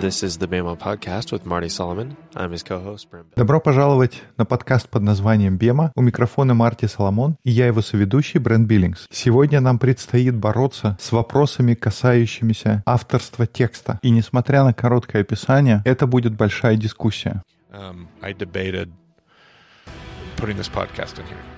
This is the BEMA podcast with Marty Solomon. I'm his co-host, Brent. Добро пожаловать на подкаст под названием «Бема». У микрофона Марти Соломон и я его соведущий Брент Биллингс. Сегодня нам предстоит бороться с вопросами, касающимися авторства текста. И несмотря на короткое описание, это будет большая дискуссия. Um, I debated putting this podcast in here.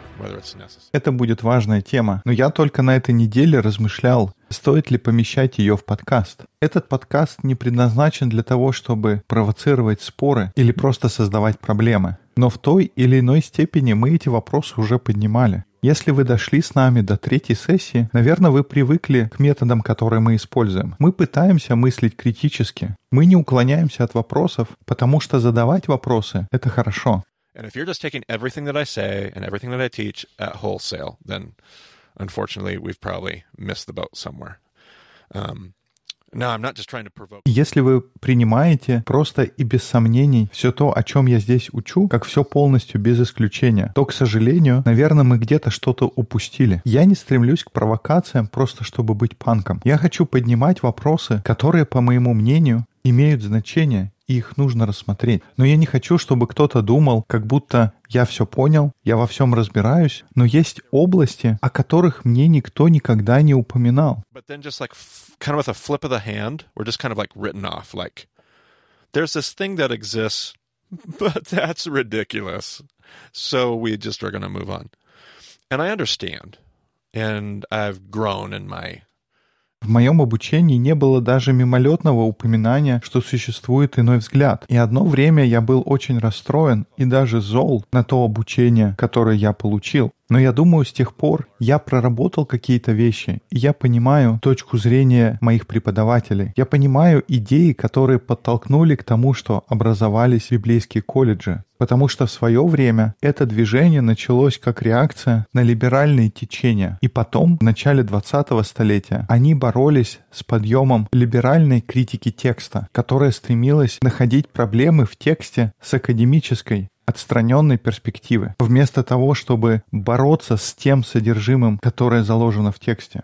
Это будет важная тема, но я только на этой неделе размышлял, стоит ли помещать ее в подкаст. Этот подкаст не предназначен для того, чтобы провоцировать споры или просто создавать проблемы. Но в той или иной степени мы эти вопросы уже поднимали. Если вы дошли с нами до третьей сессии, наверное, вы привыкли к методам, которые мы используем. Мы пытаемся мыслить критически. Мы не уклоняемся от вопросов, потому что задавать вопросы — это хорошо. And if you're just taking everything that I say and everything that I teach at wholesale, then unfortunately we've probably missed the boat somewhere. Um, если вы принимаете просто и без сомнений все то, о чем я здесь учу, как все полностью без исключения, то, к сожалению, наверное, мы где-то что-то упустили. Я не стремлюсь к провокациям просто чтобы быть панком. Я хочу поднимать вопросы, которые, по моему мнению, имеют значение их нужно рассмотреть. Но я не хочу, чтобы кто-то думал, как будто я все понял, я во всем разбираюсь, но есть области, о которых мне никто никогда не упоминал. but that's ridiculous. So we just are going to move on. And I understand. And I've grown in my В моем обучении не было даже мимолетного упоминания, что существует иной взгляд. И одно время я был очень расстроен и даже зол на то обучение, которое я получил. Но я думаю, с тех пор я проработал какие-то вещи, и я понимаю точку зрения моих преподавателей. Я понимаю идеи, которые подтолкнули к тому, что образовались библейские колледжи. Потому что в свое время это движение началось как реакция на либеральные течения. И потом, в начале 20-го столетия, они боролись с подъемом либеральной критики текста, которая стремилась находить проблемы в тексте с академической отстраненной перспективы, вместо того, чтобы бороться с тем содержимым, которое заложено в тексте.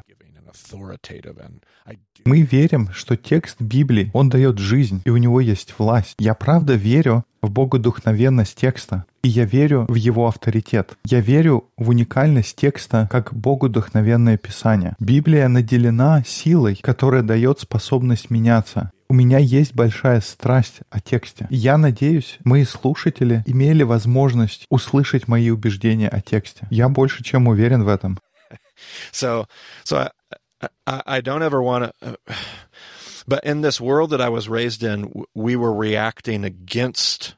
Мы верим, что текст Библии, он дает жизнь, и у него есть власть. Я правда верю в богодухновенность текста, и я верю в его авторитет. Я верю в уникальность текста как богодухновенное писание. Библия наделена силой, которая дает способность меняться. У меня есть большая страсть о тексте. Я надеюсь, мои слушатели имели возможность услышать мои убеждения о тексте. Я больше чем уверен в этом. So, so I, I, don't ever want to. But in this world that I was raised in, we were reacting against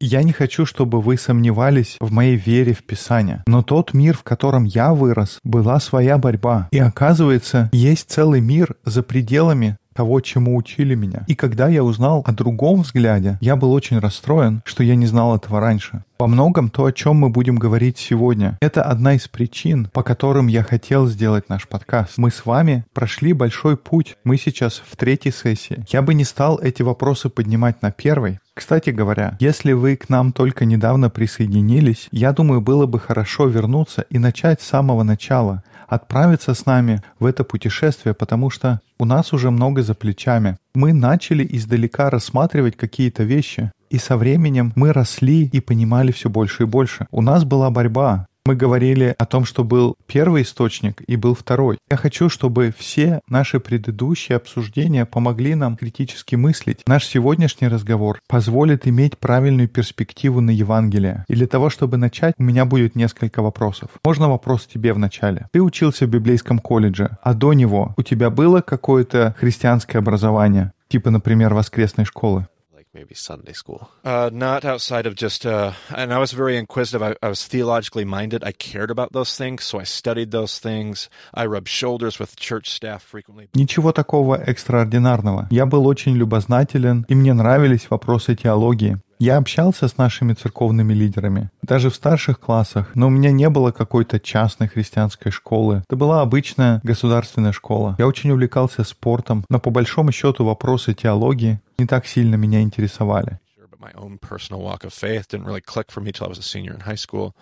Я не хочу, чтобы вы сомневались в моей вере в Писание. Но тот мир, в котором я вырос, была своя борьба. И оказывается, есть целый мир за пределами того, чему учили меня. И когда я узнал о другом взгляде, я был очень расстроен, что я не знал этого раньше. Во многом то, о чем мы будем говорить сегодня, это одна из причин, по которым я хотел сделать наш подкаст. Мы с вами прошли большой путь. Мы сейчас в третьей сессии. Я бы не стал эти вопросы поднимать на первой, кстати говоря, если вы к нам только недавно присоединились, я думаю, было бы хорошо вернуться и начать с самого начала, отправиться с нами в это путешествие, потому что у нас уже много за плечами. Мы начали издалека рассматривать какие-то вещи, и со временем мы росли и понимали все больше и больше. У нас была борьба, мы говорили о том, что был первый источник и был второй. Я хочу, чтобы все наши предыдущие обсуждения помогли нам критически мыслить. Наш сегодняшний разговор позволит иметь правильную перспективу на Евангелие. И для того, чтобы начать, у меня будет несколько вопросов. Можно вопрос тебе в начале? Ты учился в библейском колледже, а до него у тебя было какое-то христианское образование? Типа, например, воскресной школы? Maybe Sunday school. Uh, not outside of just, uh, and I was very inquisitive. I, I, was theologically minded. I cared about those things, so I studied those things. I rubbed shoulders with church staff frequently. Ничего такого экстраординарного. Я был очень любознателен, и мне нравились вопросы теологии. Я общался с нашими церковными лидерами, даже в старших классах, но у меня не было какой-то частной христианской школы. Это была обычная государственная школа. Я очень увлекался спортом, но по большому счету вопросы теологии не так сильно меня интересовали. my own personal walk of faith didn't really click for me till I was a senior in high school.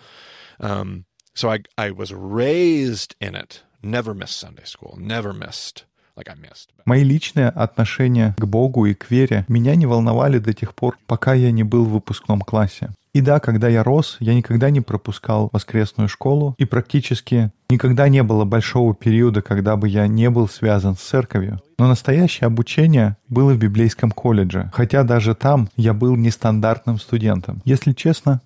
Um, so I, I was raised in it, never missed Sunday school, never missed like I missed. But Мои личные отношения к Богу и к вере меня не волновали до тех пор, пока я не был в выпускном классе. И да, когда я рос, я никогда не пропускал воскресную школу, и практически никогда не было большого периода, когда бы я не был связан с церковью. Но настоящее обучение было в библейском колледже, хотя даже там я был нестандартным студентом. Если честно,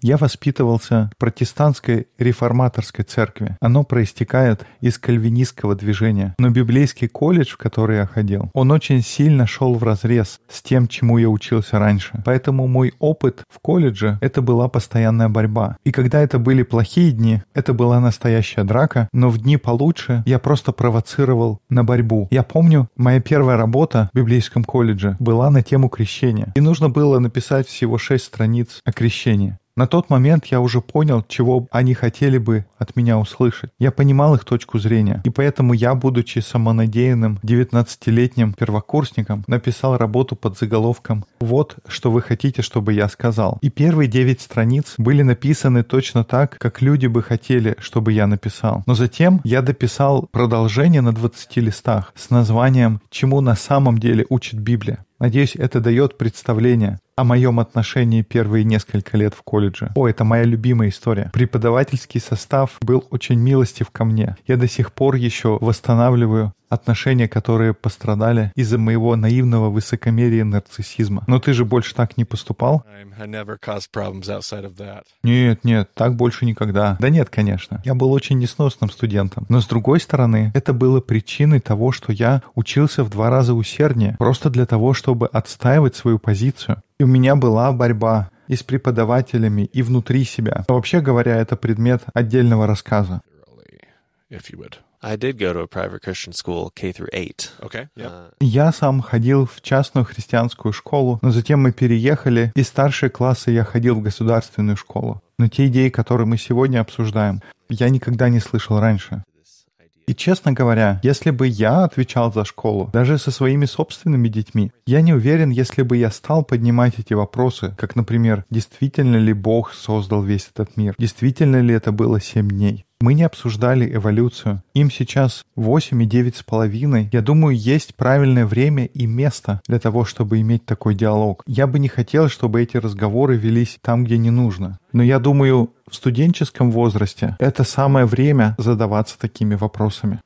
я воспитывался в протестантской реформаторской церкви. Оно проистекает из кальвинистского движения. Но библейский колледж, в который я ходил, он очень сильно шел в разрез с тем, чему я учился раньше. Поэтому мой опыт в колледже — это была постоянная борьба. И когда это были плохие дни, это была настоящая драка, но в дни получше я просто провоцировал на борьбу. Я помню, моя первая работа в библейском колледже была на тему крещения. И нужно было написать всего шесть страниц о крещении. На тот момент я уже понял, чего они хотели бы от меня услышать. Я понимал их точку зрения. И поэтому я, будучи самонадеянным 19-летним первокурсником, написал работу под заголовком «Вот, что вы хотите, чтобы я сказал». И первые 9 страниц были написаны точно так, как люди бы хотели, чтобы я написал. Но затем я дописал продолжение на 20 листах с названием «Чему на самом деле учит Библия». Надеюсь, это дает представление о моем отношении первые несколько лет в колледже. О, это моя любимая история. Преподавательский состав был очень милостив ко мне. Я до сих пор еще восстанавливаю отношения, которые пострадали из-за моего наивного высокомерия и нарциссизма. Но ты же больше так не поступал? Нет, нет, так больше никогда. Да нет, конечно. Я был очень несносным студентом. Но с другой стороны, это было причиной того, что я учился в два раза усерднее, просто для того, чтобы отстаивать свою позицию. И у меня была борьба и с преподавателями, и внутри себя. Но вообще говоря, это предмет отдельного рассказа. If you would. I did go to a private Christian school, K through 8. Okay. Yeah. Uh, Я сам ходил в частную христианскую школу, но затем мы переехали, и старшие классы я ходил в государственную школу. Но те идеи, которые мы сегодня обсуждаем, я никогда не слышал раньше. И честно говоря, если бы я отвечал за школу, даже со своими собственными детьми, я не уверен, если бы я стал поднимать эти вопросы, как, например, действительно ли Бог создал весь этот мир, действительно ли это было семь дней. Мы не обсуждали эволюцию. Им сейчас 8 и 9 с половиной. Я думаю, есть правильное время и место для того, чтобы иметь такой диалог. Я бы не хотел, чтобы эти разговоры велись там, где не нужно. Но я думаю, в студенческом возрасте это самое время задаваться такими вопросами.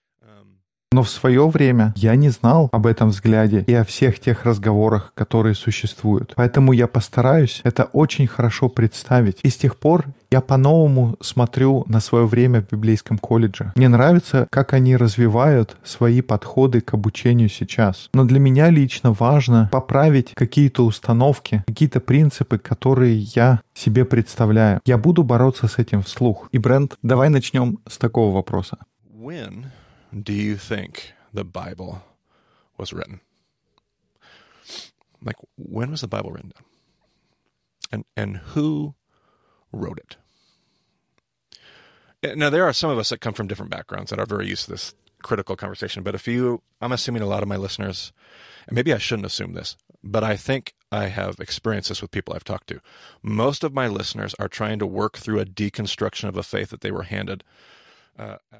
Но в свое время я не знал об этом взгляде и о всех тех разговорах, которые существуют. Поэтому я постараюсь это очень хорошо представить. И с тех пор я по-новому смотрю на свое время в библейском колледже. Мне нравится, как они развивают свои подходы к обучению сейчас. Но для меня лично важно поправить какие-то установки, какие-то принципы, которые я себе представляю. Я буду бороться с этим вслух. И, Брент, давай начнем с такого вопроса. When do you think the Bible was written? Like, when was the Bible written? And and who wrote it? Now, there are some of us that come from different backgrounds that are very used to this critical conversation. But if you, I'm assuming a lot of my listeners, and maybe I shouldn't assume this, but I think I have experienced this with people I've talked to. Most of my listeners are trying to work through a deconstruction of a faith that they were handed.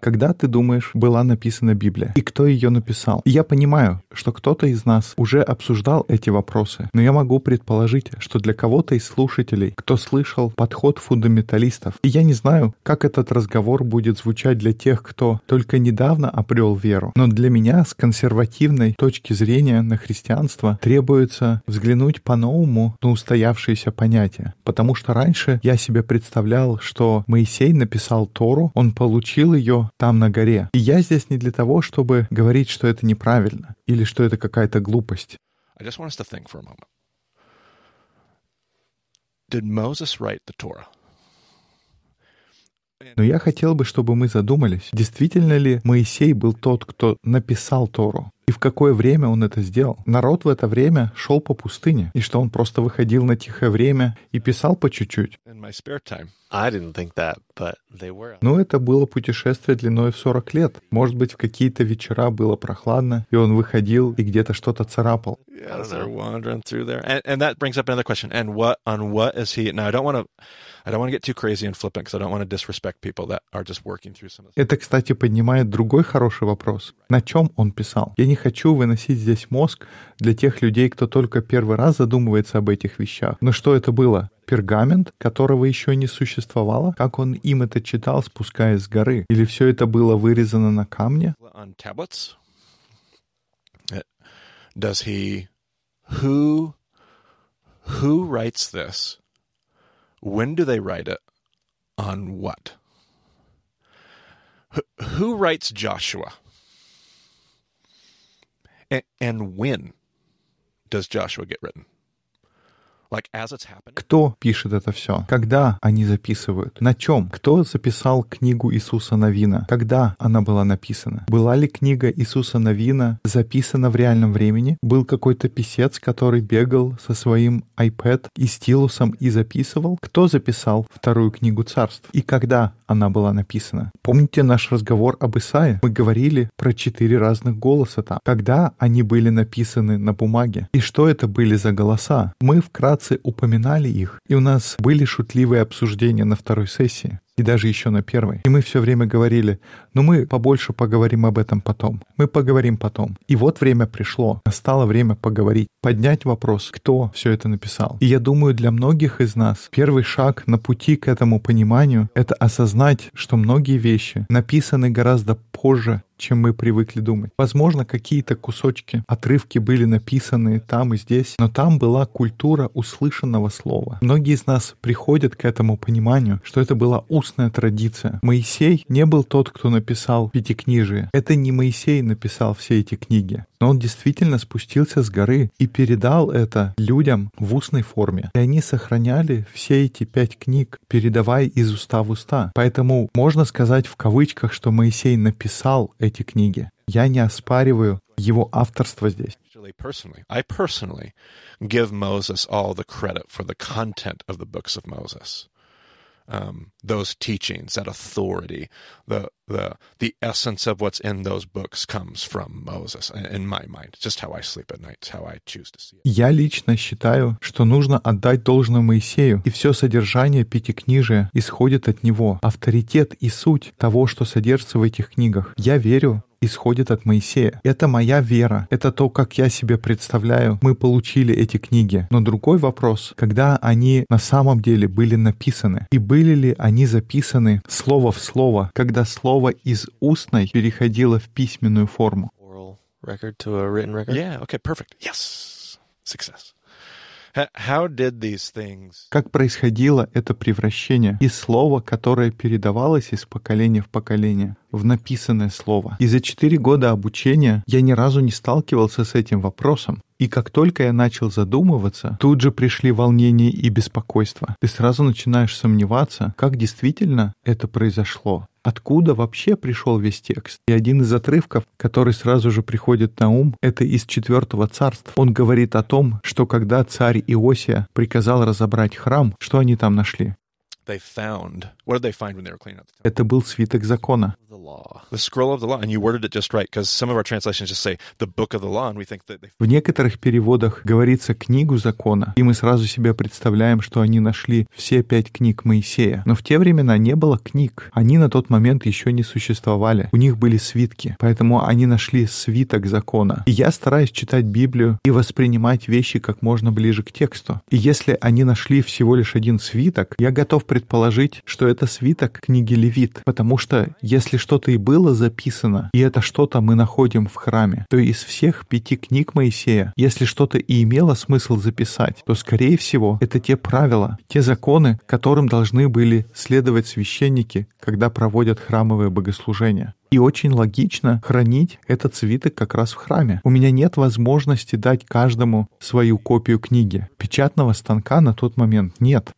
Когда ты думаешь, была написана Библия? И кто ее написал? Я понимаю, что кто-то из нас уже обсуждал эти вопросы, но я могу предположить, что для кого-то из слушателей, кто слышал подход фундаменталистов, и я не знаю, как этот разговор будет звучать для тех, кто только недавно обрел веру, но для меня с консервативной точки зрения на христианство требуется взглянуть по-новому на устоявшиеся понятия, потому что раньше я себе представлял, что Моисей написал Тору, он получил ее там на горе. И я здесь не для того, чтобы говорить, что это неправильно или что это какая-то глупость. I just want us to think for a moment. Did Moses write the Torah? Но я хотел бы, чтобы мы задумались, действительно ли Моисей был тот, кто написал Тору? И в какое время он это сделал? Народ в это время шел по пустыне, и что он просто выходил на тихое время и писал по чуть-чуть. Ну, это было путешествие длиной в 40 лет. Может быть, в какие-то вечера было прохладно, и он выходил и где-то что-то царапал. Это, кстати, поднимает другой хороший вопрос. На чем он писал? Я не хочу выносить здесь мозг для тех людей, кто только первый раз задумывается об этих вещах. Но что это было? Пергамент, которого еще не существовало? Как он им это читал, спускаясь с горы? Или все это было вырезано на камне? Does he? Who? Who writes this? When do they write it? On what? Who writes Joshua? And, and when does Joshua get written? Кто пишет это все? Когда они записывают? На чем? Кто записал книгу Иисуса Новина? Когда она была написана? Была ли книга Иисуса Новина записана в реальном времени? Был какой-то писец, который бегал со своим iPad и стилусом и записывал? Кто записал вторую книгу царств? И когда она была написана? Помните наш разговор об Исае? Мы говорили про четыре разных голоса там. Когда они были написаны на бумаге? И что это были за голоса? Мы вкратце упоминали их, и у нас были шутливые обсуждения на второй сессии и даже еще на первой. И мы все время говорили, ну мы побольше поговорим об этом потом. Мы поговорим потом. И вот время пришло. Настало время поговорить, поднять вопрос, кто все это написал. И я думаю, для многих из нас первый шаг на пути к этому пониманию — это осознать, что многие вещи написаны гораздо позже, чем мы привыкли думать. Возможно, какие-то кусочки, отрывки были написаны там и здесь, но там была культура услышанного слова. Многие из нас приходят к этому пониманию, что это была устная традиция. Моисей не был тот, кто написал Пятикнижие. Это не Моисей написал все эти книги. Но он действительно спустился с горы и передал это людям в устной форме. И они сохраняли все эти пять книг, передавая из уста в уста. Поэтому можно сказать в кавычках, что Моисей написал эти книги. Я не оспариваю его авторство здесь. Personally, I personally give Moses all the credit for the content of the books of Moses. Um, those teachings, that authority, the the the essence of what's in those books comes from Moses. In my mind, just how I sleep at night, how I choose to see it. Я лично считаю, что нужно отдать должное Моисею, и все содержание Пятикнижия исходит от него. Авторитет и суть того, что содержится в этих книгах. Я верю, исходит от Моисея. Это моя вера. Это то, как я себе представляю. Мы получили эти книги. Но другой вопрос, когда они на самом деле были написаны, и были ли они записаны слово в слово, когда слово из устной переходило в письменную форму. Oral record to a written record. Yeah. Okay. Perfect. Yes. Success. Как происходило это превращение из слова, которое передавалось из поколения в поколение, в написанное слово. И за четыре года обучения я ни разу не сталкивался с этим вопросом. И как только я начал задумываться, тут же пришли волнение и беспокойство. Ты сразу начинаешь сомневаться, как действительно это произошло. Откуда вообще пришел весь текст? И один из отрывков, который сразу же приходит на ум, это из четвертого царства. Он говорит о том, что когда царь Иосия приказал разобрать храм, что они там нашли? They found. What did they find when they were cleaning out the temple? Это был свиток закона. The law. The scroll of the law, and you worded it just right because some of our translations just say the book of the law, and we think that they. В некоторых переводах говорится «книгу закона», и мы сразу себе представляем, что они нашли все пять книг Моисея. Но в те времена не было книг. Они на тот момент еще не существовали. У них были свитки, поэтому они нашли свиток закона. И я стараюсь читать Библию и воспринимать вещи как можно ближе к тексту. И если они нашли всего лишь один свиток, я готов предположить, что это свиток книги Левит, потому что если что-то и было записано, и это что-то мы находим в храме, то из всех пяти книг Моисея, если что-то и имело смысл записать, то, скорее всего, это те правила, те законы, которым должны были следовать священники, когда проводят храмовые богослужения. И очень логично хранить этот свиток как раз в храме. У меня нет возможности дать каждому свою копию книги. Печатного станка на тот момент нет.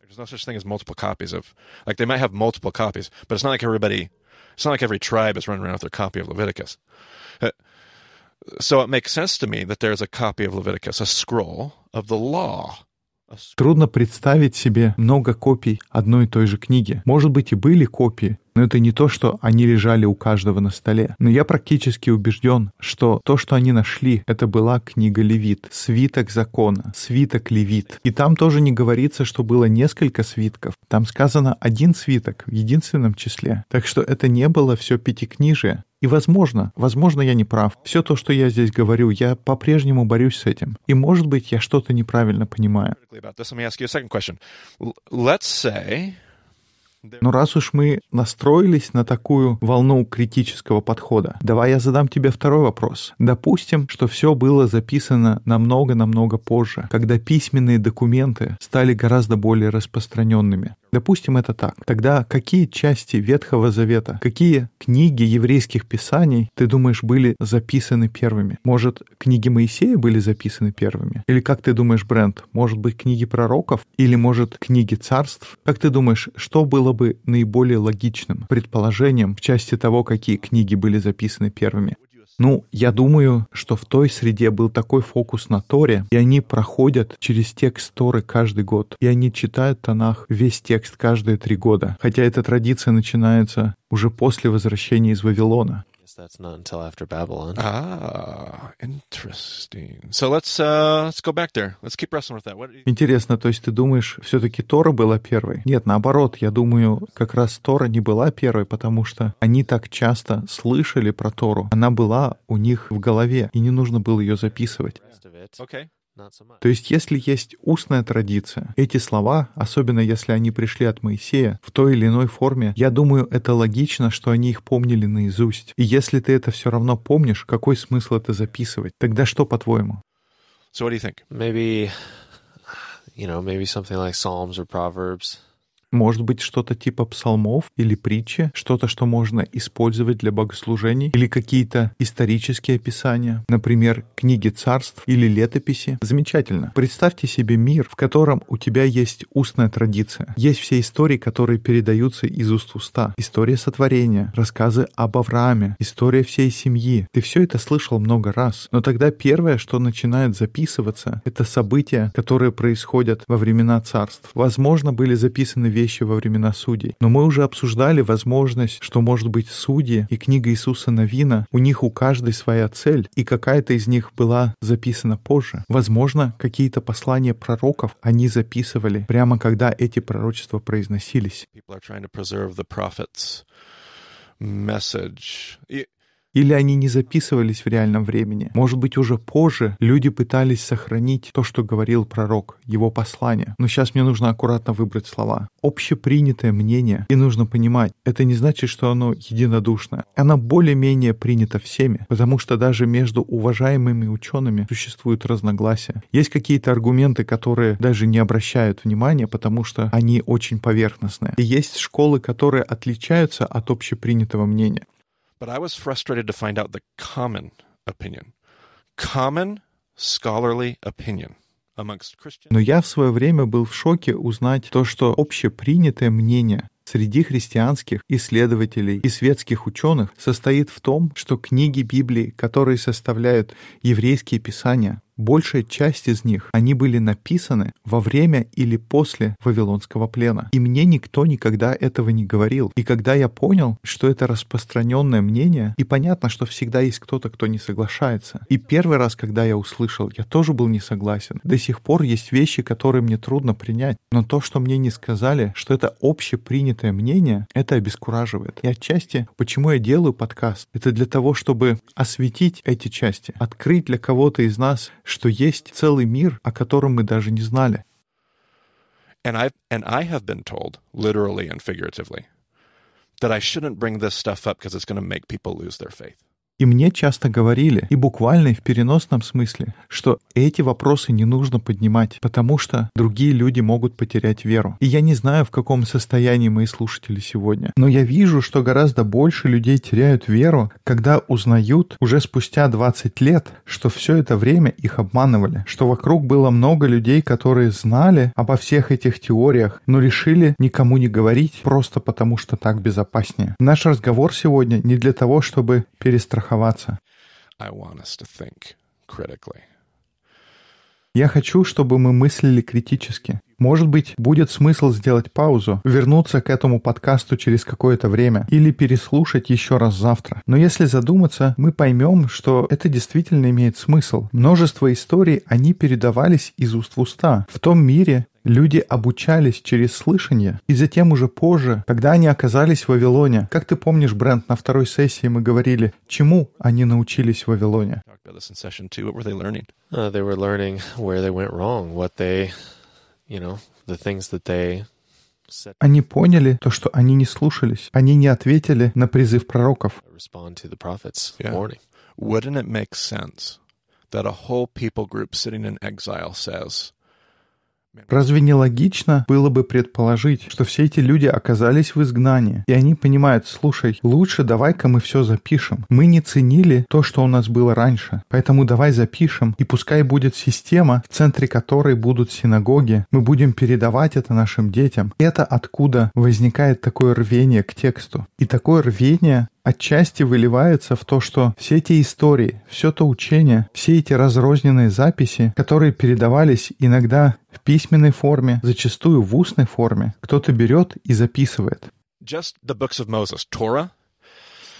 Uh, So it makes sense to me that there's a copy of Leviticus, a scroll of the law. Трудно представить себе много копий одной и той же книги. Может быть, и были копии, но это не то, что они лежали у каждого на столе. Но я практически убежден, что то, что они нашли, это была книга Левит, свиток закона, свиток Левит. И там тоже не говорится, что было несколько свитков. Там сказано один свиток в единственном числе. Так что это не было все пятикнижие. И возможно, возможно, я не прав. Все то, что я здесь говорю, я по-прежнему борюсь с этим. И, может быть, я что-то неправильно понимаю. Но раз уж мы настроились на такую волну критического подхода, давай я задам тебе второй вопрос. Допустим, что все было записано намного-намного позже, когда письменные документы стали гораздо более распространенными. Допустим, это так. Тогда какие части Ветхого Завета, какие книги еврейских писаний, ты думаешь, были записаны первыми? Может, книги Моисея были записаны первыми? Или как ты думаешь, Брент, может быть, книги пророков? Или, может, книги царств? Как ты думаешь, что было бы наиболее логичным предположением в части того, какие книги были записаны первыми? Ну, я думаю, что в той среде был такой фокус на Торе, и они проходят через текст Торы каждый год, и они читают Танах весь текст каждые три года, хотя эта традиция начинается уже после возвращения из Вавилона. Guess that's not until after Babylon. ah, interesting. So let's uh, let's go back there. Let's keep wrestling with that. What, Интересно, то есть ты думаешь, все-таки Тора была первой? Нет, наоборот, я думаю, как раз Тора не была первой, потому что они так часто слышали про Тору. Она была у них в голове, и не нужно было ее записывать. Okay. То есть, если есть устная традиция, эти слова, особенно если они пришли от Моисея, в той или иной форме, я думаю, это логично, что они их помнили наизусть. И если ты это все равно помнишь, какой смысл это записывать? Тогда что, по-твоему? So what do you think? Maybe, you know, maybe something like Psalms or Proverbs. Может быть, что-то типа псалмов или притчи, что-то, что можно использовать для богослужений, или какие-то исторические описания, например, книги царств или летописи. Замечательно. Представьте себе мир, в котором у тебя есть устная традиция. Есть все истории, которые передаются из уст в уста. История сотворения, рассказы об Аврааме, история всей семьи. Ты все это слышал много раз. Но тогда первое, что начинает записываться, это события, которые происходят во времена царств. Возможно, были записаны вещи во времена судей. Но мы уже обсуждали возможность, что, может быть, судьи и книга Иисуса Новина, у них у каждой своя цель, и какая-то из них была записана позже. Возможно, какие-то послания пророков они записывали прямо когда эти пророчества произносились. Или они не записывались в реальном времени. Может быть, уже позже люди пытались сохранить то, что говорил пророк, его послание. Но сейчас мне нужно аккуратно выбрать слова. Общепринятое мнение, и нужно понимать, это не значит, что оно единодушное. Оно более-менее принято всеми, потому что даже между уважаемыми учеными существуют разногласия. Есть какие-то аргументы, которые даже не обращают внимания, потому что они очень поверхностные. И есть школы, которые отличаются от общепринятого мнения. But I was frustrated to find out the common opinion. Common scholarly opinion. Но я в свое время был в шоке узнать то, что общепринятое мнение среди христианских исследователей и светских ученых состоит в том, что книги Библии, которые составляют еврейские писания, большая часть из них, они были написаны во время или после Вавилонского плена. И мне никто никогда этого не говорил. И когда я понял, что это распространенное мнение, и понятно, что всегда есть кто-то, кто не соглашается. И первый раз, когда я услышал, я тоже был не согласен. До сих пор есть вещи, которые мне трудно принять. Но то, что мне не сказали, что это общепринятое мнение, это обескураживает. И отчасти, почему я делаю подкаст, это для того, чтобы осветить эти части, открыть для кого-то из нас, что есть целый мир, о котором мы даже не знали. And I and I have been told, literally and figuratively, that I shouldn't bring this stuff up because it's going to make people lose their faith. И мне часто говорили, и буквально и в переносном смысле, что эти вопросы не нужно поднимать, потому что другие люди могут потерять веру. И я не знаю, в каком состоянии мои слушатели сегодня, но я вижу, что гораздо больше людей теряют веру, когда узнают уже спустя 20 лет, что все это время их обманывали, что вокруг было много людей, которые знали обо всех этих теориях, но решили никому не говорить, просто потому что так безопаснее. Наш разговор сегодня не для того, чтобы перестраховаться. Critically. Я хочу, чтобы мы мыслили критически. Может быть, будет смысл сделать паузу, вернуться к этому подкасту через какое-то время или переслушать еще раз завтра. Но если задуматься, мы поймем, что это действительно имеет смысл. Множество историй, они передавались из уст в уста. В том мире люди обучались через слышание, и затем уже позже, когда они оказались в Вавилоне, как ты помнишь, Брент, на второй сессии мы говорили, чему они научились в Вавилоне? Они поняли то, что они не слушались. Они не ответили на призыв пророков. Wouldn't it make sense that a whole people group sitting in exile says, Разве не логично было бы предположить, что все эти люди оказались в изгнании, и они понимают, слушай, лучше давай-ка мы все запишем. Мы не ценили то, что у нас было раньше, поэтому давай запишем, и пускай будет система, в центре которой будут синагоги, мы будем передавать это нашим детям. Это откуда возникает такое рвение к тексту. И такое рвение отчасти выливается в то, что все эти истории, все то учение, все эти разрозненные записи, которые передавались иногда в письменной форме, зачастую в устной форме, кто-то берет и записывает. just the books of Moses, Torah,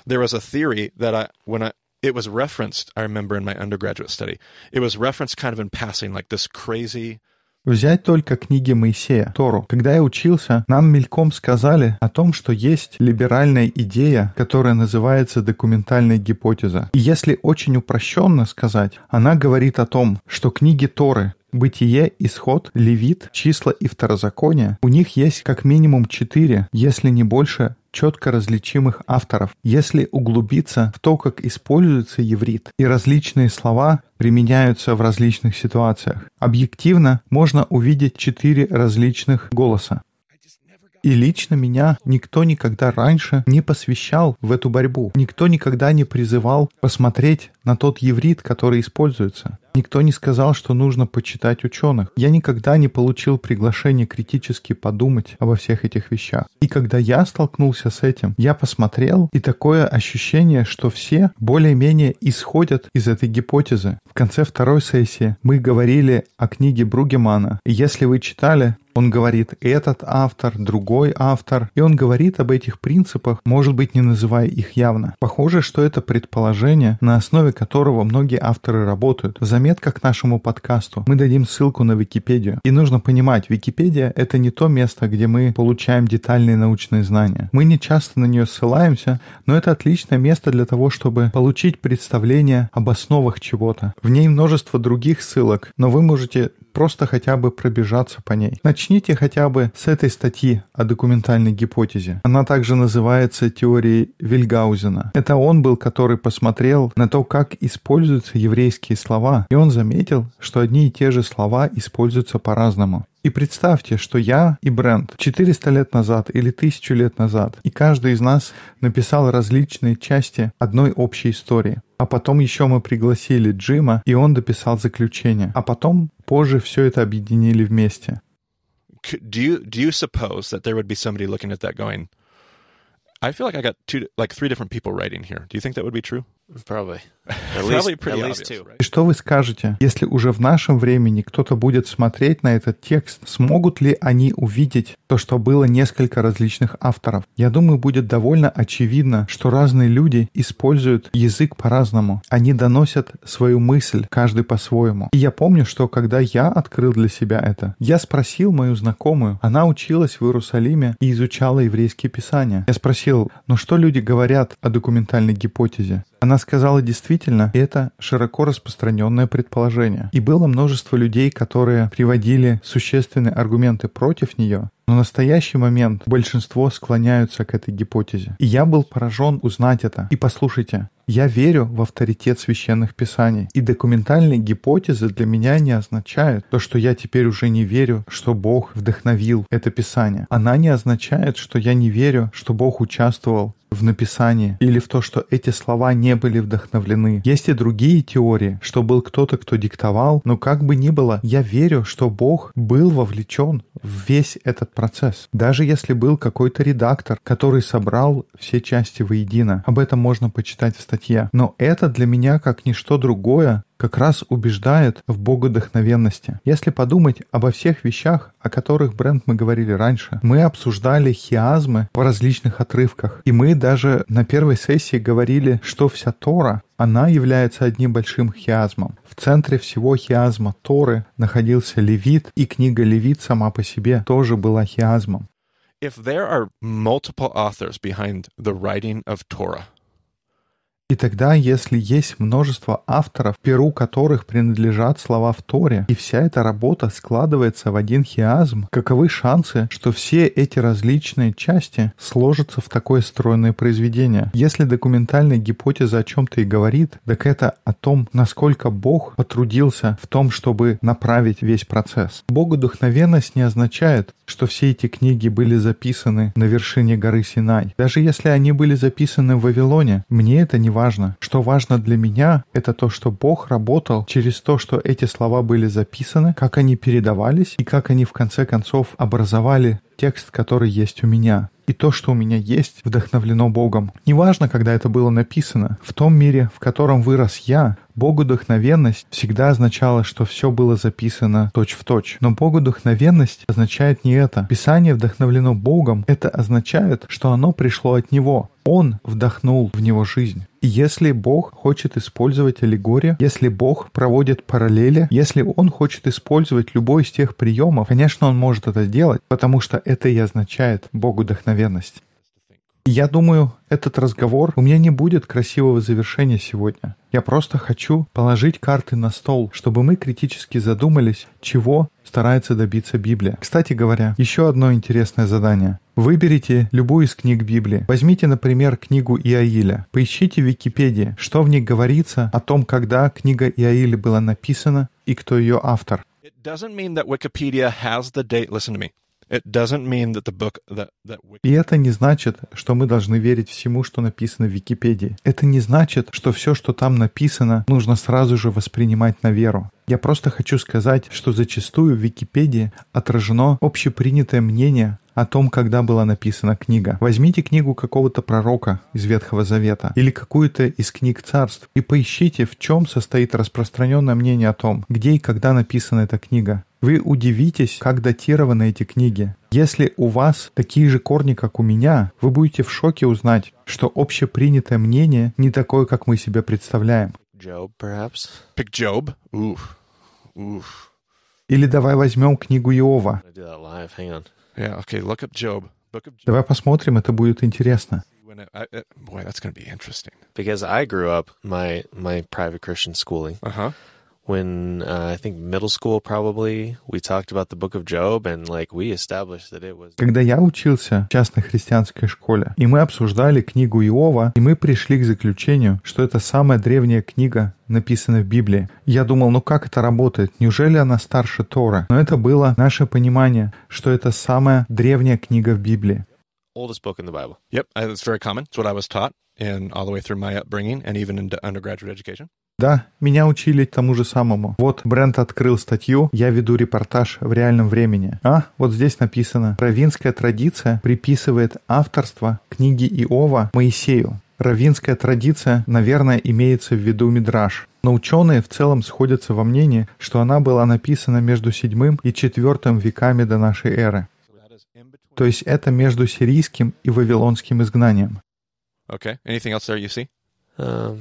there was a theory that I, when I, it was referenced, I remember in my undergraduate study, it was referenced kind of in passing, like this crazy, Взять только книги Моисея, Тору. Когда я учился, нам мельком сказали о том, что есть либеральная идея, которая называется документальная гипотеза. И если очень упрощенно сказать, она говорит о том, что книги Торы Бытие, Исход, Левит, Числа и Второзаконие, у них есть как минимум четыре, если не больше, четко различимых авторов. Если углубиться в то, как используется еврит, и различные слова применяются в различных ситуациях, объективно можно увидеть четыре различных голоса. И лично меня никто никогда раньше не посвящал в эту борьбу. Никто никогда не призывал посмотреть на тот еврит, который используется. Никто не сказал, что нужно почитать ученых. Я никогда не получил приглашение критически подумать обо всех этих вещах. И когда я столкнулся с этим, я посмотрел, и такое ощущение, что все более-менее исходят из этой гипотезы. В конце второй сессии мы говорили о книге Бругемана. И если вы читали, он говорит этот автор, другой автор, и он говорит об этих принципах, может быть, не называя их явно. Похоже, что это предположение, на основе которого многие авторы работают. В заметках к нашему подкасту мы дадим ссылку на Википедию. И нужно понимать, Википедия — это не то место, где мы получаем детальные научные знания. Мы не часто на нее ссылаемся, но это отличное место для того, чтобы получить представление об основах чего-то. В ней множество других ссылок, но вы можете просто хотя бы пробежаться по ней. Начните хотя бы с этой статьи о документальной гипотезе. Она также называется теорией Вильгаузена. Это он был, который посмотрел на то, как используются еврейские слова, и он заметил, что одни и те же слова используются по-разному. И представьте, что я и Брент 400 лет назад или 1000 лет назад, и каждый из нас написал различные части одной общей истории. А потом еще мы пригласили Джима, и он дописал заключение. А потом позже все это объединили вместе. do you do you suppose that there would be somebody looking at that going, I feel like I got two, like three different people writing here. Do you think that would be true? Probably. At Probably least, pretty at least obvious, right? И что вы скажете, если уже в нашем времени кто-то будет смотреть на этот текст, смогут ли они увидеть то, что было несколько различных авторов? Я думаю, будет довольно очевидно, что разные люди используют язык по-разному. Они доносят свою мысль, каждый по-своему. И я помню, что когда я открыл для себя это, я спросил мою знакомую, она училась в Иерусалиме и изучала еврейские писания. Я спросил, ну что люди говорят о документальной гипотезе? Она сказала действительно, это широко распространенное предположение. И было множество людей, которые приводили существенные аргументы против нее, но в настоящий момент большинство склоняются к этой гипотезе. И я был поражен узнать это. И послушайте, я верю в авторитет священных писаний. И документальные гипотезы для меня не означают то, что я теперь уже не верю, что Бог вдохновил это писание. Она не означает, что я не верю, что Бог участвовал в написании или в то, что эти слова не были вдохновлены. Есть и другие теории, что был кто-то, кто диктовал, но как бы ни было, я верю, что Бог был вовлечен в весь этот процесс. Даже если был какой-то редактор, который собрал все части воедино. Об этом можно почитать в статье. Но это для меня как ничто другое как раз убеждает в богодохновенности. Если подумать обо всех вещах, о которых, Брент, мы говорили раньше, мы обсуждали хиазмы в различных отрывках. И мы даже на первой сессии говорили, что вся Тора, она является одним большим хиазмом. В центре всего хиазма Торы находился Левит, и книга Левит сама по себе тоже была хиазмом. If there are multiple authors behind the writing of Torah, И тогда, если есть множество авторов, перу которых принадлежат слова в Торе, и вся эта работа складывается в один хиазм, каковы шансы, что все эти различные части сложатся в такое стройное произведение? Если документальная гипотеза о чем-то и говорит, так это о том, насколько Бог потрудился в том, чтобы направить весь процесс. Богодухновенность не означает, что все эти книги были записаны на вершине горы Синай. Даже если они были записаны в Вавилоне, мне это не важно. Что важно для меня, это то, что Бог работал через то, что эти слова были записаны, как они передавались и как они в конце концов образовали текст, который есть у меня. И то, что у меня есть, вдохновлено Богом. Неважно, когда это было написано. В том мире, в котором вырос я, Богодухновенность всегда означала, что все было записано точь-в-точь. Но Богодухновенность означает не это. Писание вдохновлено Богом. Это означает, что оно пришло от Него. Он вдохнул в него жизнь. И если Бог хочет использовать аллегорию, если Бог проводит параллели, если Он хочет использовать любой из тех приемов, конечно, Он может это сделать, потому что это и означает Богодухновенность. Я думаю, этот разговор у меня не будет красивого завершения сегодня. Я просто хочу положить карты на стол, чтобы мы критически задумались, чего старается добиться Библия. Кстати говоря, еще одно интересное задание. Выберите любую из книг Библии. Возьмите, например, книгу Иаиля. Поищите в Википедии, что в ней говорится о том, когда книга Иаиля была написана и кто ее автор. И это не значит, что мы должны верить всему, что написано в Википедии. Это не значит, что все, что там написано, нужно сразу же воспринимать на веру. Я просто хочу сказать, что зачастую в Википедии отражено общепринятое мнение о том, когда была написана книга. Возьмите книгу какого-то пророка из Ветхого Завета или какую-то из книг царств и поищите, в чем состоит распространенное мнение о том, где и когда написана эта книга. Вы удивитесь, как датированы эти книги. Если у вас такие же корни, как у меня, вы будете в шоке узнать, что общепринятое мнение не такое, как мы себе представляем. Job, perhaps. pick Job. Ooh, ooh. Или давай возьмем книгу Иова. I do that live. Hang on. Yeah. Okay. Look up Job. Book of Job. Давай посмотрим, это будет интересно. I, it, boy, that's going to be interesting. Because I grew up my my private Christian schooling. Uh huh. When uh, I think middle school, probably we talked about the Book of Job, and like we established that it was Когда я учился в частной христианской школе, и мы обсуждали книгу Иова, и мы пришли к заключению, что это самая древняя книга, написанная в Библии. Я думал, ну как это работает? Неужели она старше Тора? Но это было наше понимание, что это самая древняя книга в Библии. oldest book in the Bible. Yep. It's very common. It's what I was taught, and all the way through my upbringing, and even into undergraduate education. Да, меня учили тому же самому. Вот Брент открыл статью, я веду репортаж в реальном времени. А, вот здесь написано, равинская традиция приписывает авторство книги Иова Моисею. Равинская традиция, наверное, имеется в виду Мидраш. Но ученые в целом сходятся во мнении, что она была написана между седьмым и четвертым веками до нашей эры. То есть это между сирийским и вавилонским изгнанием. Okay. Anything else there you see? Um.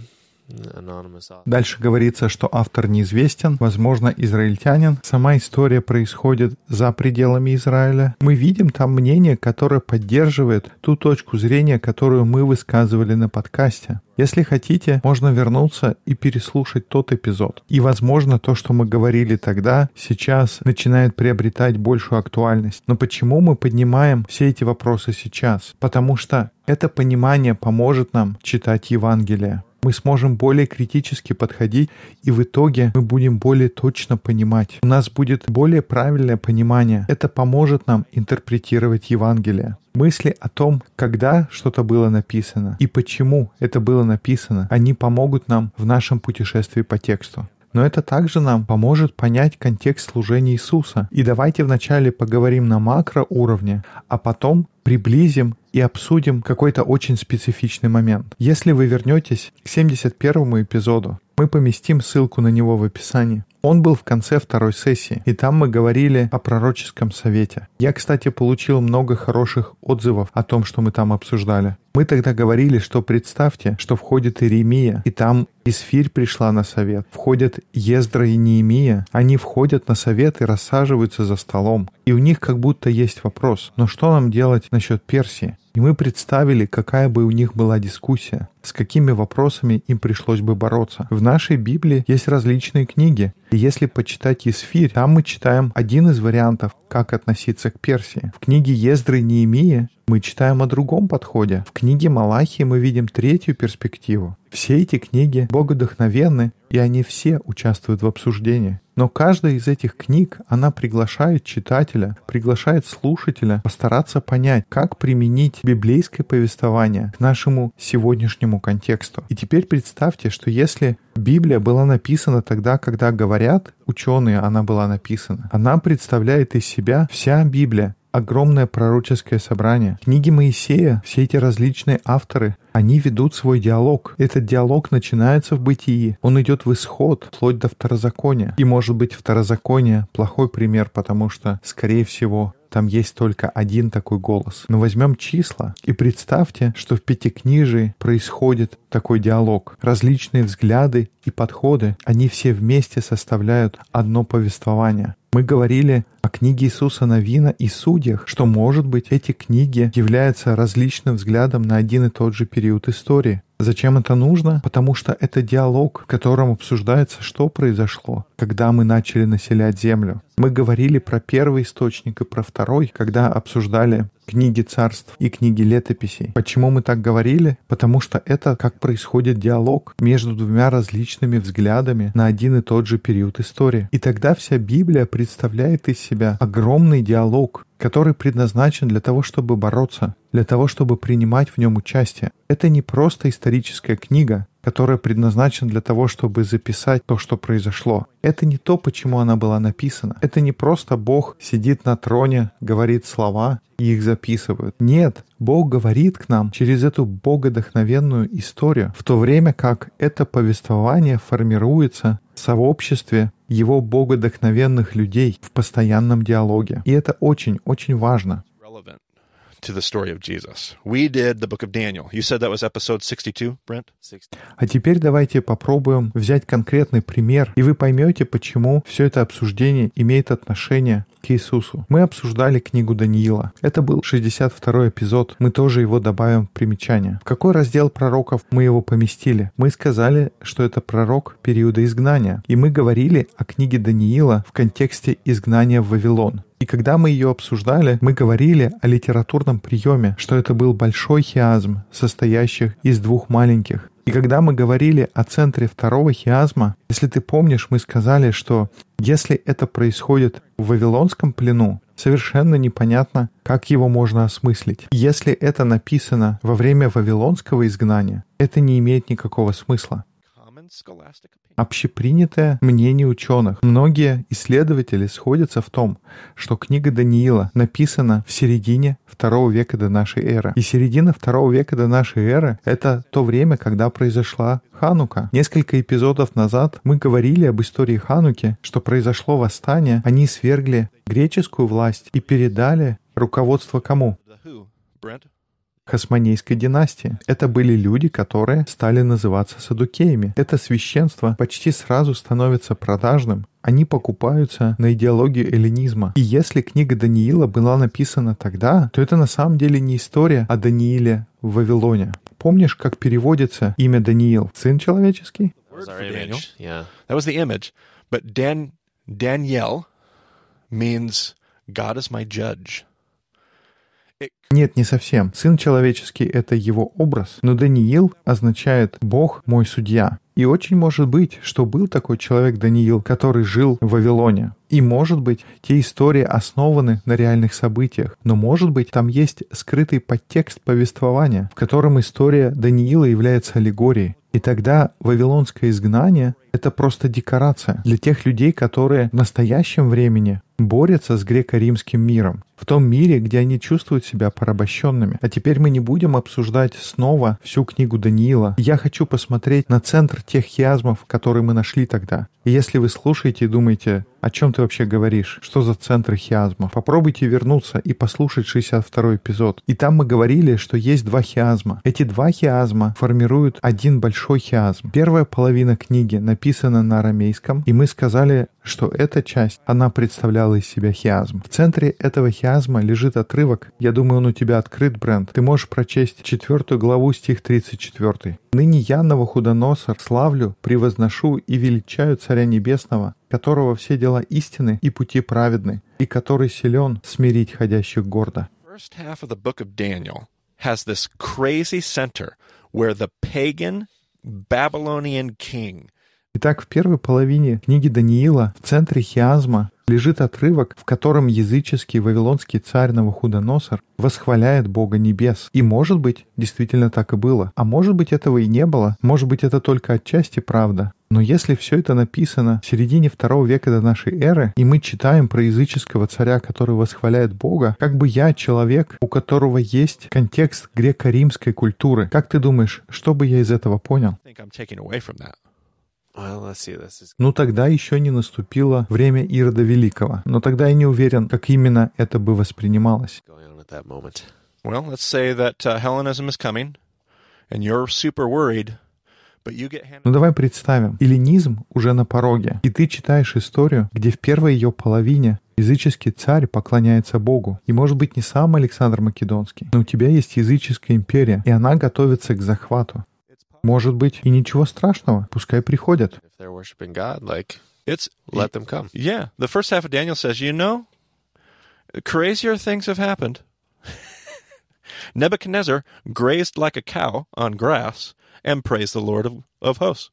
Дальше говорится, что автор неизвестен, возможно, израильтянин. Сама история происходит за пределами Израиля. Мы видим там мнение, которое поддерживает ту точку зрения, которую мы высказывали на подкасте. Если хотите, можно вернуться и переслушать тот эпизод. И, возможно, то, что мы говорили тогда, сейчас начинает приобретать большую актуальность. Но почему мы поднимаем все эти вопросы сейчас? Потому что это понимание поможет нам читать Евангелие. Мы сможем более критически подходить, и в итоге мы будем более точно понимать. У нас будет более правильное понимание. Это поможет нам интерпретировать Евангелие. Мысли о том, когда что-то было написано и почему это было написано, они помогут нам в нашем путешествии по тексту. Но это также нам поможет понять контекст служения Иисуса. И давайте вначале поговорим на макроуровне, а потом приблизим и обсудим какой-то очень специфичный момент. Если вы вернетесь к 71 эпизоду, мы поместим ссылку на него в описании. Он был в конце второй сессии, и там мы говорили о пророческом совете. Я, кстати, получил много хороших отзывов о том, что мы там обсуждали. Мы тогда говорили, что представьте, что входит Иеремия, и там Исфирь пришла на совет. Входят Ездра и Неемия. Они входят на совет и рассаживаются за столом. И у них как будто есть вопрос. Но что нам делать насчет Персии? И мы представили, какая бы у них была дискуссия, с какими вопросами им пришлось бы бороться. В нашей Библии есть различные книги, и если почитать Исфирь, там мы читаем один из вариантов, как относиться к Персии. В книге Ездры Неемии мы читаем о другом подходе. В книге Малахии мы видим третью перспективу. Все эти книги богодохновенны, и они все участвуют в обсуждении. Но каждая из этих книг, она приглашает читателя, приглашает слушателя постараться понять, как применить библейское повествование к нашему сегодняшнему контексту. И теперь представьте, что если Библия была написана тогда, когда говорят ученые, она была написана, она представляет из себя вся Библия, огромное пророческое собрание. Книги Моисея, все эти различные авторы, они ведут свой диалог. Этот диалог начинается в бытии. Он идет в исход, вплоть до второзакония. И может быть второзаконие плохой пример, потому что, скорее всего, там есть только один такой голос. Но возьмем числа и представьте, что в Пятикнижии происходит такой диалог. Различные взгляды и подходы, они все вместе составляют одно повествование. Мы говорили о книге Иисуса Новина и судьях, что, может быть, эти книги являются различным взглядом на один и тот же период истории. Зачем это нужно? Потому что это диалог, в котором обсуждается, что произошло, когда мы начали населять Землю. Мы говорили про первый источник и про второй, когда обсуждали книги царств и книги летописей. Почему мы так говорили? Потому что это как происходит диалог между двумя различными взглядами на один и тот же период истории. И тогда вся Библия представляет из себя огромный диалог, который предназначен для того, чтобы бороться, для того, чтобы принимать в нем участие. Это не просто историческая книга, которая предназначена для того, чтобы записать то, что произошло. Это не то, почему она была написана. Это не просто Бог сидит на троне, говорит слова и их записывают. Нет, Бог говорит к нам через эту богодохновенную историю, в то время как это повествование формируется в сообществе его богодохновенных людей в постоянном диалоге. И это очень-очень важно. To the story of Jesus. We did the book of Daniel. You said that was episode 62, Brent? А теперь давайте попробуем взять конкретный пример, и вы поймете, почему все это обсуждение имеет отношение к Иисусу. Мы обсуждали книгу Даниила. Это был 62 эпизод. Мы тоже его добавим в примечание. В какой раздел пророков мы его поместили? Мы сказали, что это пророк периода изгнания. И мы говорили о книге Даниила в контексте изгнания в Вавилон. И когда мы ее обсуждали, мы говорили о литературном приеме, что это был большой хиазм, состоящий из двух маленьких. И когда мы говорили о центре второго хиазма, если ты помнишь, мы сказали, что если это происходит в Вавилонском плену, совершенно непонятно, как его можно осмыслить. Если это написано во время Вавилонского изгнания, это не имеет никакого смысла. Общепринятое мнение ученых. Многие исследователи сходятся в том, что книга Даниила написана в середине второго века до нашей эры. И середина второго века до нашей эры — это то время, когда произошла Ханука. Несколько эпизодов назад мы говорили об истории Хануки, что произошло восстание, они свергли греческую власть и передали руководство кому? Хасмонейской династии. Это были люди, которые стали называться садукеями. Это священство почти сразу становится продажным. Они покупаются на идеологию эллинизма. И если книга Даниила была написана тогда, то это на самом деле не история о Данииле в Вавилоне. Помнишь, как переводится имя Даниил? Сын человеческий? Yeah. That was the image. But Dan Daniel means God is my judge. Нет, не совсем. Сын человеческий — это его образ, но Даниил означает «Бог мой судья». И очень может быть, что был такой человек Даниил, который жил в Вавилоне. И может быть, те истории основаны на реальных событиях, но может быть, там есть скрытый подтекст повествования, в котором история Даниила является аллегорией. И тогда вавилонское изгнание — это просто декорация для тех людей, которые в настоящем времени борются с греко-римским миром в том мире, где они чувствуют себя порабощенными. А теперь мы не будем обсуждать снова всю книгу Даниила. Я хочу посмотреть на центр тех хиазмов, которые мы нашли тогда. И если вы слушаете и думаете, о чем ты вообще говоришь? Что за центр хиазмов? Попробуйте вернуться и послушать 62 эпизод. И там мы говорили, что есть два хиазма. Эти два хиазма формируют один большой хиазм. Первая половина книги написана на арамейском, и мы сказали, что эта часть, она представляла из себя хиазм. В центре этого хиазма лежит отрывок, я думаю, он у тебя открыт, Брент. Ты можешь прочесть четвертую главу, стих 34. «Ныне я, Новохудоносор, славлю, превозношу и величаю Царя Небесного, которого все дела истины и пути праведны, и который силен смирить ходящих гордо. Where the pagan Babylonian king Итак, в первой половине книги Даниила в центре хиазма лежит отрывок, в котором языческий вавилонский царь Навуходоносор восхваляет Бога небес. И может быть, действительно так и было. А может быть, этого и не было. Может быть, это только отчасти правда. Но если все это написано в середине второго века до нашей эры, и мы читаем про языческого царя, который восхваляет Бога, как бы я, человек, у которого есть контекст греко-римской культуры, как ты думаешь, что бы я из этого понял? Ну тогда еще не наступило время Ирода Великого. Но тогда я не уверен, как именно это бы воспринималось. Well, let's say that uh, Hellenism is coming, and you're super worried, but you get handed. Ну давай представим, эллинизм уже на пороге, и ты читаешь историю, где в первой ее половине языческий царь поклоняется Богу. И может быть не сам Александр Македонский, но у тебя есть языческая империя, и она готовится к захвату. Может быть и ничего страшного, пускай приходят. If they're worshiping God, like It's let them come. yeah. The first half of Daniel says, you know, crazier things have happened. Nebuchadnezzar grazed like a cow on grass and praised the Lord of, of hosts,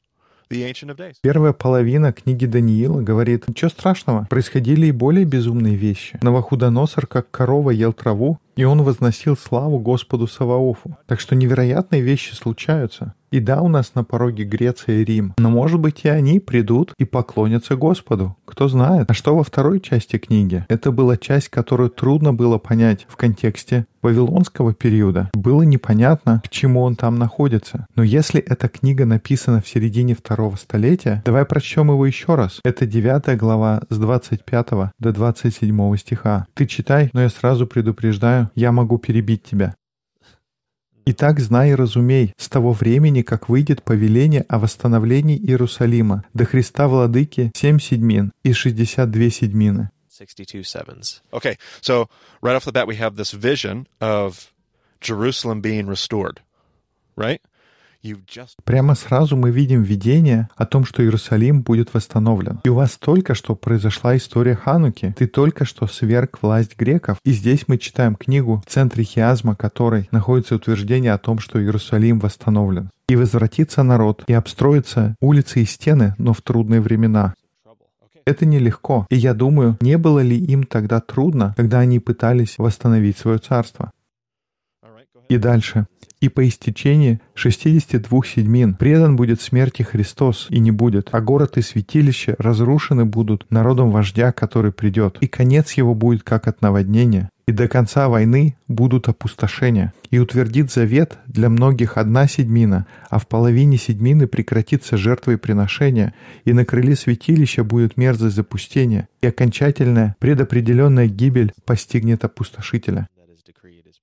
the Ancient of Days. Первая половина книги Даниила говорит, ничего страшного, происходили и более безумные вещи. Новохудоносор, как корова, ел траву, и он возносил славу Господу Саваофу. Так что невероятные вещи случаются. И да, у нас на пороге Греция и Рим, но может быть и они придут и поклонятся Господу. Кто знает. А что во второй части книги? Это была часть, которую трудно было понять в контексте Вавилонского периода. Было непонятно, к чему он там находится. Но если эта книга написана в середине второго столетия, давай прочтем его еще раз. Это девятая глава с 25 до 27 стиха. Ты читай, но я сразу предупреждаю, я могу перебить тебя. Итак, знай и разумей, с того времени, как выйдет повеление о восстановлении Иерусалима, до Христа Владыки семь седьмин и шестьдесят две седьмины. 62 sevens. Okay, so right off the bat, we have this vision of Jerusalem being restored, right? Прямо сразу мы видим видение о том, что Иерусалим будет восстановлен. И у вас только что произошла история Хануки. Ты только что сверг власть греков. И здесь мы читаем книгу, в центре хиазма которой находится утверждение о том, что Иерусалим восстановлен. И возвратится народ, и обстроятся улицы и стены, но в трудные времена. Это нелегко. И я думаю, не было ли им тогда трудно, когда они пытались восстановить свое царство. И дальше. «И по истечении 62 седьмин предан будет смерти Христос, и не будет, а город и святилище разрушены будут народом вождя, который придет, и конец его будет как от наводнения, и до конца войны будут опустошения. И утвердит завет для многих одна седьмина, а в половине седьмины прекратится жертва и приношение, и на крыле святилища будет мерзость запустения, и окончательная предопределенная гибель постигнет опустошителя».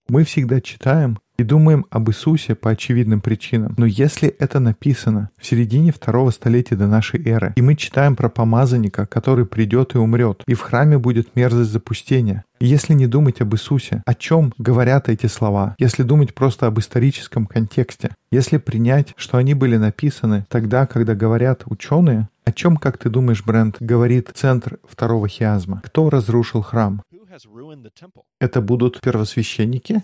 Мы всегда читаем и думаем об Иисусе по очевидным причинам. Но если это написано в середине второго столетия до нашей эры, и мы читаем про помазанника, который придет и умрет, и в храме будет мерзость запустения, если не думать об Иисусе, о чем говорят эти слова, если думать просто об историческом контексте, если принять, что они были написаны тогда, когда говорят ученые, о чем, как ты думаешь, Брент, говорит центр второго хиазма? Кто разрушил храм? Это будут первосвященники?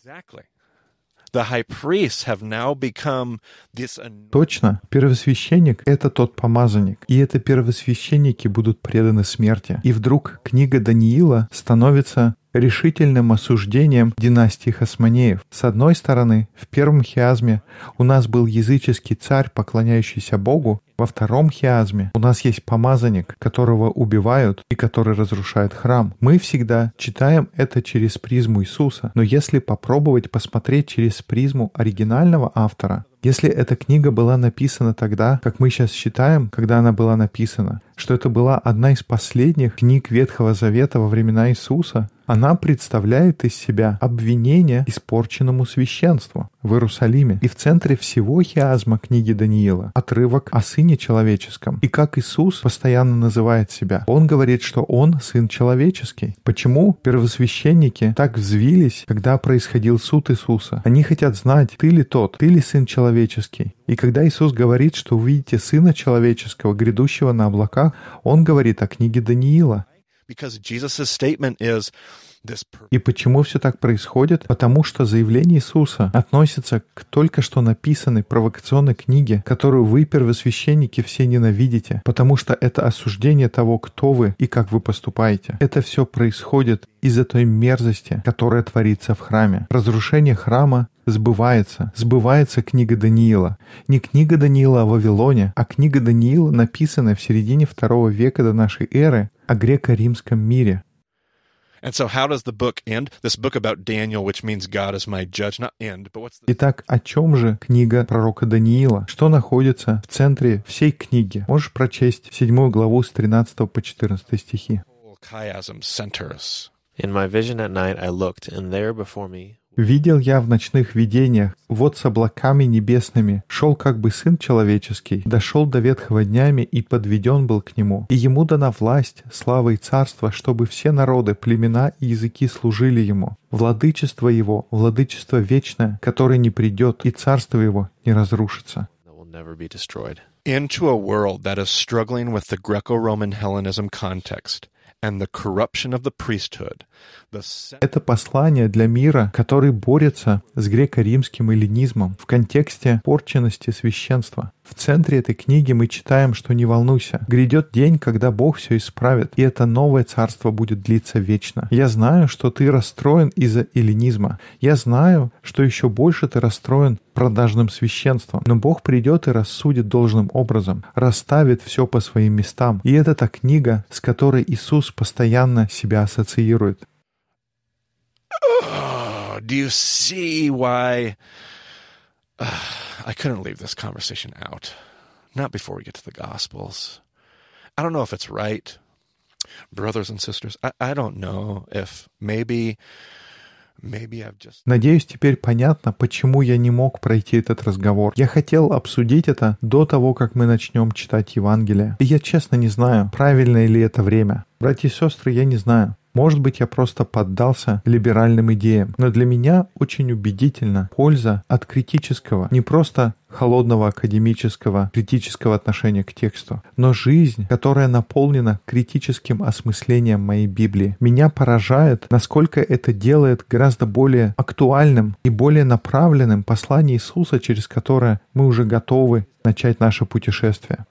Точно, первосвященник — это тот помазанник, и это первосвященники будут преданы смерти. И вдруг книга Даниила становится решительным осуждением династии Хасмонеев. С одной стороны, в первом хиазме у нас был языческий царь, поклоняющийся Богу, во втором хиазме у нас есть помазанник, которого убивают и который разрушает храм. Мы всегда читаем это через призму Иисуса, но если попробовать посмотреть через призму оригинального автора, если эта книга была написана тогда, как мы сейчас считаем, когда она была написана, что это была одна из последних книг Ветхого Завета во времена Иисуса, она представляет из себя обвинение испорченному священству в Иерусалиме. И в центре всего хиазма книги Даниила отрывок о Сыне Человеческом. И как Иисус постоянно называет себя. Он говорит, что Он Сын Человеческий. Почему первосвященники так взвились, когда происходил суд Иисуса? Они хотят знать, ты ли тот, ты ли Сын Человеческий. И когда Иисус говорит, что увидите Сына Человеческого, грядущего на облаках, Он говорит о книге Даниила. И почему все так происходит? Потому что заявление Иисуса относится к только что написанной провокационной книге, которую вы, первосвященники, все ненавидите, потому что это осуждение того, кто вы и как вы поступаете. Это все происходит из-за той мерзости, которая творится в храме. Разрушение храма сбывается. Сбывается книга Даниила. Не книга Даниила о Вавилоне, а книга Даниила, написанная в середине второго века до нашей эры о греко-римском мире. Итак, о чем же книга пророка Даниила? Что находится в центре всей книги? Можешь прочесть седьмую главу с 13 по 14 стихи. In my vision at night I looked, and there before me «Видел я в ночных видениях, вот с облаками небесными, шел как бы Сын Человеческий, дошел до ветхого днями и подведен был к Нему. И Ему дана власть, слава и царство, чтобы все народы, племена и языки служили Ему. Владычество Его, владычество вечное, которое не придет, и царство Его не разрушится». that will never be destroyed. Into a world that is struggling with the Greco Roman Hellenism context and the corruption of the priesthood, the sen- Это послание для мира, который борется с греко-римским эллинизмом в контексте порченности священства. В центре этой книги мы читаем, что не волнуйся, грядет день, когда Бог все исправит, и это новое царство будет длиться вечно. Я знаю, что ты расстроен из-за эллинизма. Я знаю, что еще больше ты расстроен продажным священством. Но Бог придет и рассудит должным образом, расставит все по своим местам. И это та книга, с которой Иисус постоянно себя ассоциирует. Oh, do you see why I couldn't leave this conversation out? Not before we get to the Gospels. I don't know if it's right, brothers and sisters. I, I don't know if maybe. Надеюсь, теперь понятно, почему я не мог пройти этот разговор. Я хотел обсудить это до того, как мы начнем читать Евангелие. И я честно не знаю, правильно ли это время. Братья и сестры, я не знаю. Может быть, я просто поддался либеральным идеям. Но для меня очень убедительна польза от критического, не просто холодного академического критического отношения к тексту, но жизнь, которая наполнена критическим осмыслением моей Библии. Меня поражает, насколько это делает гораздо более актуальным и более направленным послание Иисуса, через которое мы уже готовы начать наше путешествие.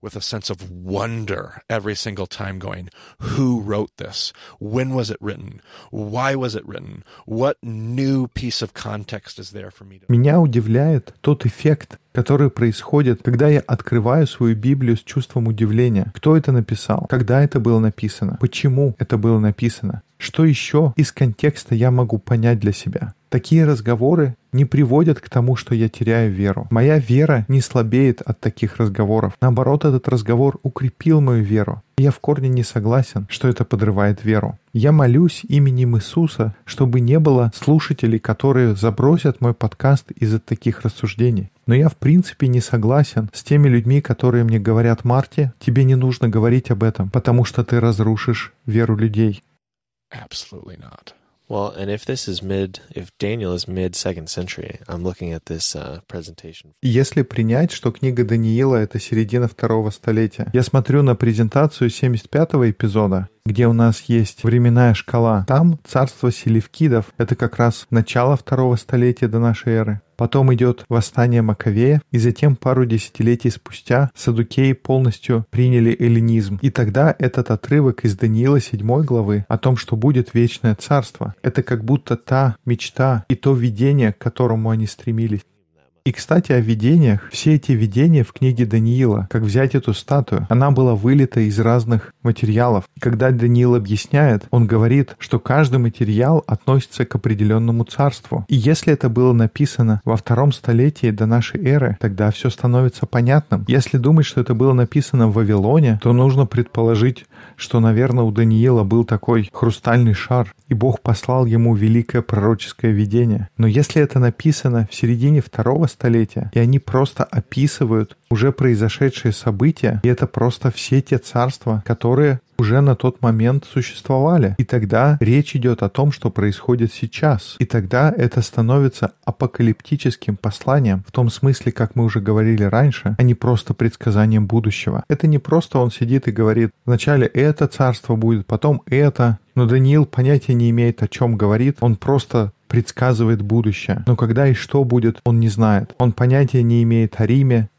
With a sense of wonder every single time, going, Who wrote this? When was it written? Why was it written? What new piece of context is there for me to. Меня удивляет тот эффект, который происходит, когда я открываю свою Библию с чувством удивления. Кто это написал? Когда это было написано? Почему это было написано? Что еще из контекста я могу понять для себя? Такие разговоры не приводят к тому, что я теряю веру. Моя вера не слабеет от таких разговоров. Наоборот, этот разговор укрепил мою веру. Я в корне не согласен, что это подрывает веру. Я молюсь именем Иисуса, чтобы не было слушателей, которые забросят мой подкаст из-за таких рассуждений. Но я в принципе не согласен с теми людьми, которые мне говорят, Марти, тебе не нужно говорить об этом, потому что ты разрушишь веру людей. Absolutely not. Well, and if this is mid, if Daniel is mid second century, I'm looking at this uh, presentation. Если принять, что книга Даниила — это середина второго столетия, я смотрю на презентацию 75-го эпизода, где у нас есть временная шкала, там царство селевкидов — это как раз начало второго столетия до нашей эры. Потом идет восстание Маковея, и затем пару десятилетий спустя садукеи полностью приняли эллинизм. И тогда этот отрывок из Даниила 7 главы о том, что будет вечное царство, это как будто та мечта и то видение, к которому они стремились. И, кстати, о видениях. Все эти видения в книге Даниила, как взять эту статую, она была вылита из разных материалов. И когда Даниил объясняет, он говорит, что каждый материал относится к определенному царству. И если это было написано во втором столетии до нашей эры, тогда все становится понятным. Если думать, что это было написано в Вавилоне, то нужно предположить, что, наверное, у Даниила был такой хрустальный шар, и Бог послал ему великое пророческое видение. Но если это написано в середине второго столетия, и они просто описывают уже произошедшие события, и это просто все те царства, которые уже на тот момент существовали. И тогда речь идет о том, что происходит сейчас. И тогда это становится апокалиптическим посланием, в том смысле, как мы уже говорили раньше, а не просто предсказанием будущего. Это не просто он сидит и говорит, вначале это царство будет, потом это. Но Даниил понятия не имеет, о чем говорит. Он просто предсказывает будущее. Но когда и что будет, он не знает. Он понятия не имеет о Риме,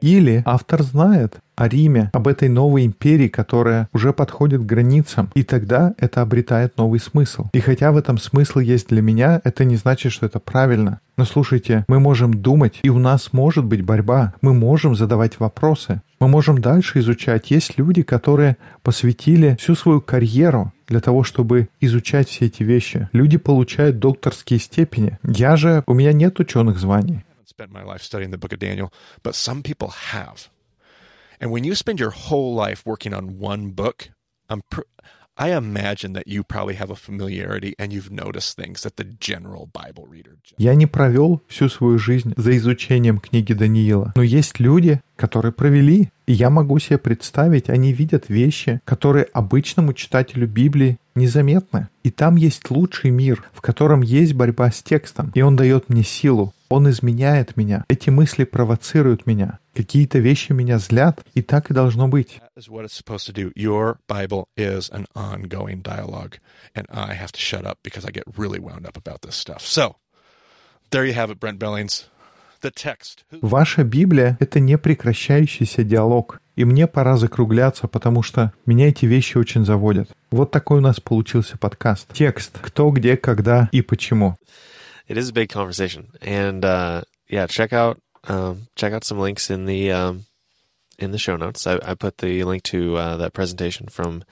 или автор знает о Риме, об этой новой империи, которая уже подходит к границам, и тогда это обретает новый смысл. И хотя в этом смысл есть для меня, это не значит, что это правильно. Но слушайте, мы можем думать, и у нас может быть борьба, мы можем задавать вопросы, мы можем дальше изучать. Есть люди, которые посвятили всю свою карьеру для того, чтобы изучать все эти вещи. Люди получают докторские степени. Я же, у меня нет ученых званий spent my life studying the book of Daniel, but some people have. And when you spend your whole life working on one book, I'm pr- I imagine that you probably have a familiarity and you've noticed things that the general Bible reader. Я не провел всю свою жизнь за изучением книги Даниила, но есть люди, которые провели, и я могу себе представить, они видят вещи, которые обычному читателю Библии незаметны. И там есть лучший мир, в котором есть борьба с текстом, и он дает мне силу, он изменяет меня. Эти мысли провоцируют меня. Какие-то вещи меня злят, и так и должно быть. Ваша Библия — это непрекращающийся диалог. И мне пора закругляться, потому что меня эти вещи очень заводят. Вот такой у нас получился подкаст. Текст. Кто, где, когда и почему. it is a big conversation, and uh, yeah, check out um, check out some links in the um, in the show notes. I, I put the link to uh, that presentation from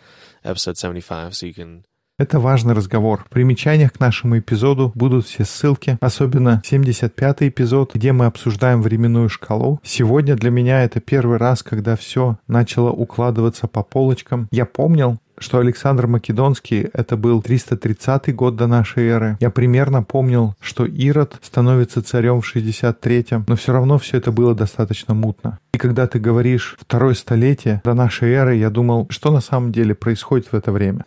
episode seventy five, so you can Это важный разговор. В примечаниях к нашему эпизоду будут все ссылки, особенно 75-й эпизод, где мы обсуждаем временную шкалу. Сегодня для меня это первый раз, когда все начало укладываться по полочкам. Я помнил, что Александр Македонский — это был 330 год до нашей эры. Я примерно помнил, что Ирод становится царем в 63-м, но все равно все это было достаточно мутно. И когда ты говоришь «второе столетие до нашей эры», я думал, что на самом деле происходит в это время.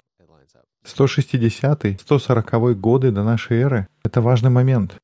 160-й, 140-й годы до нашей эры — это важный момент.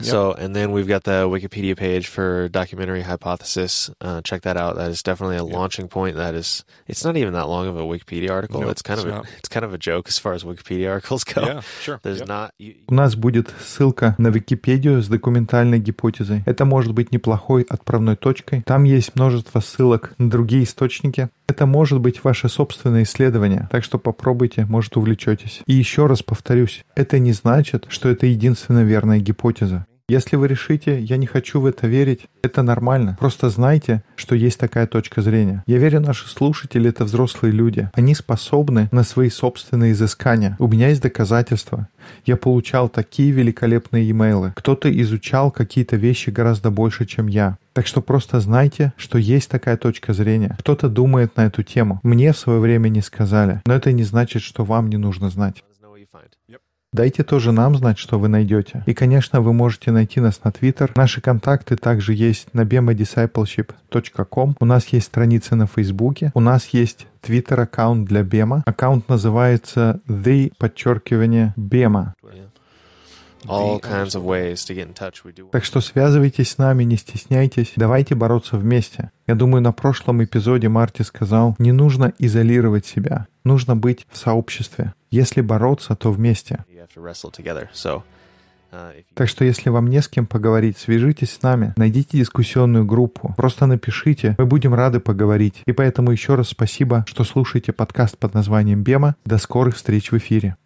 So, and then we've got the Wikipedia page for documentary hypothesis. Uh, check that out. That is definitely a launching point. That is, it's not even that long of a Wikipedia article. Nope, it's kind it's of a, it's kind of a joke as far as Wikipedia articles go. Yeah, sure. There's yep. not. You, У нас будет ссылка на Википедию с документальной гипотезой. Это может быть неплохой отправной точкой. Там есть множество ссылок на другие источники. Это может быть ваше собственное исследование, так что попробуйте, может увлечетесь. И еще раз повторюсь, это не значит, что это единственная верная гипотеза. Если вы решите, я не хочу в это верить, это нормально. Просто знайте, что есть такая точка зрения. Я верю, наши слушатели — это взрослые люди. Они способны на свои собственные изыскания. У меня есть доказательства. Я получал такие великолепные имейлы. Кто-то изучал какие-то вещи гораздо больше, чем я. Так что просто знайте, что есть такая точка зрения. Кто-то думает на эту тему. Мне в свое время не сказали. Но это не значит, что вам не нужно знать. Дайте тоже нам знать, что вы найдете. И, конечно, вы можете найти нас на Twitter. Наши контакты также есть на bemadiscipleship.com. У нас есть страница на Фейсбуке. У нас есть Twitter аккаунт для Бема. Аккаунт называется The подчеркивание Бема. Так что связывайтесь с нами, не стесняйтесь, давайте бороться вместе. Я думаю, на прошлом эпизоде Марти сказал, не нужно изолировать себя, нужно быть в сообществе. Если бороться, то вместе. You have to wrestle together. So, uh, Так что если вам не с кем поговорить, свяжитесь с нами, найдите дискуссионную группу, просто напишите, мы будем рады поговорить. И поэтому еще раз спасибо, что слушаете подкаст под названием «Бема». До скорых встреч в эфире.